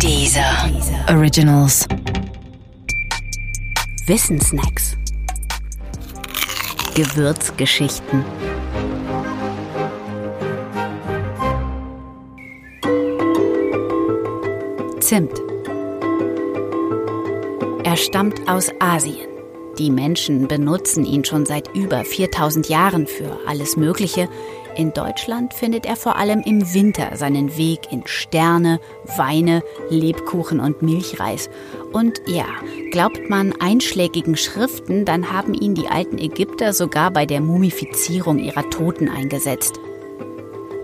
Dieser Originals. Wissensnacks. Gewürzgeschichten. Zimt. Er stammt aus Asien. Die Menschen benutzen ihn schon seit über 4000 Jahren für alles Mögliche. In Deutschland findet er vor allem im Winter seinen Weg in Sterne, Weine, Lebkuchen und Milchreis. Und ja, glaubt man einschlägigen Schriften, dann haben ihn die alten Ägypter sogar bei der Mumifizierung ihrer Toten eingesetzt.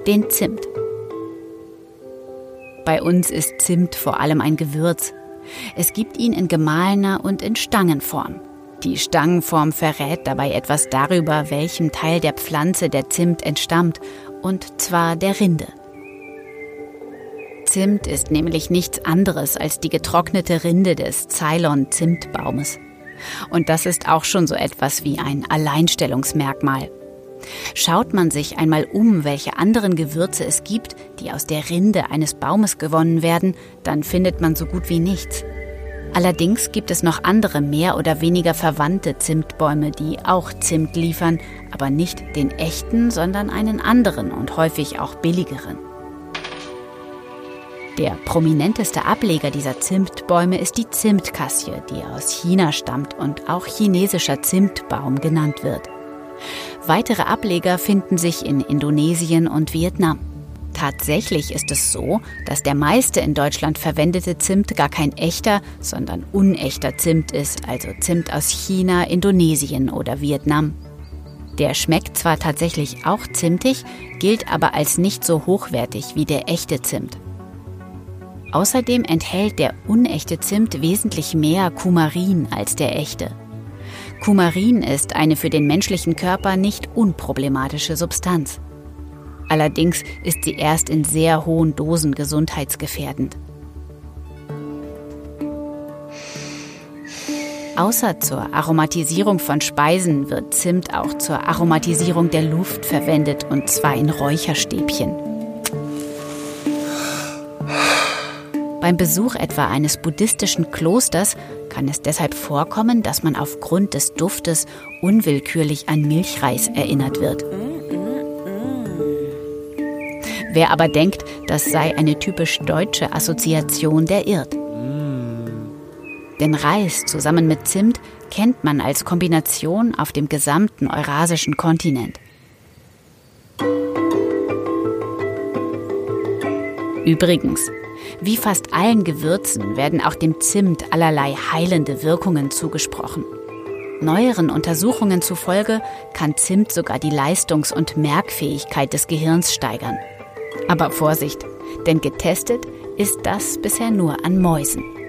Den Zimt. Bei uns ist Zimt vor allem ein Gewürz. Es gibt ihn in gemahlener und in Stangenform. Die Stangenform verrät dabei etwas darüber, welchem Teil der Pflanze der Zimt entstammt, und zwar der Rinde. Zimt ist nämlich nichts anderes als die getrocknete Rinde des Ceylon-Zimtbaumes. Und das ist auch schon so etwas wie ein Alleinstellungsmerkmal. Schaut man sich einmal um, welche anderen Gewürze es gibt, die aus der Rinde eines Baumes gewonnen werden, dann findet man so gut wie nichts. Allerdings gibt es noch andere mehr oder weniger verwandte Zimtbäume, die auch Zimt liefern, aber nicht den echten, sondern einen anderen und häufig auch billigeren. Der prominenteste Ableger dieser Zimtbäume ist die Zimtkassie, die aus China stammt und auch chinesischer Zimtbaum genannt wird. Weitere Ableger finden sich in Indonesien und Vietnam. Tatsächlich ist es so, dass der meiste in Deutschland verwendete Zimt gar kein echter, sondern unechter Zimt ist, also Zimt aus China, Indonesien oder Vietnam. Der schmeckt zwar tatsächlich auch zimtig, gilt aber als nicht so hochwertig wie der echte Zimt. Außerdem enthält der unechte Zimt wesentlich mehr Kumarin als der echte. Kumarin ist eine für den menschlichen Körper nicht unproblematische Substanz. Allerdings ist sie erst in sehr hohen Dosen gesundheitsgefährdend. Außer zur Aromatisierung von Speisen wird Zimt auch zur Aromatisierung der Luft verwendet, und zwar in Räucherstäbchen. Beim Besuch etwa eines buddhistischen Klosters kann es deshalb vorkommen, dass man aufgrund des Duftes unwillkürlich an Milchreis erinnert wird. Wer aber denkt, das sei eine typisch deutsche Assoziation, der irrt. Denn Reis zusammen mit Zimt kennt man als Kombination auf dem gesamten eurasischen Kontinent. Übrigens, wie fast allen Gewürzen werden auch dem Zimt allerlei heilende Wirkungen zugesprochen. Neueren Untersuchungen zufolge kann Zimt sogar die Leistungs- und Merkfähigkeit des Gehirns steigern. Aber Vorsicht, denn getestet ist das bisher nur an Mäusen.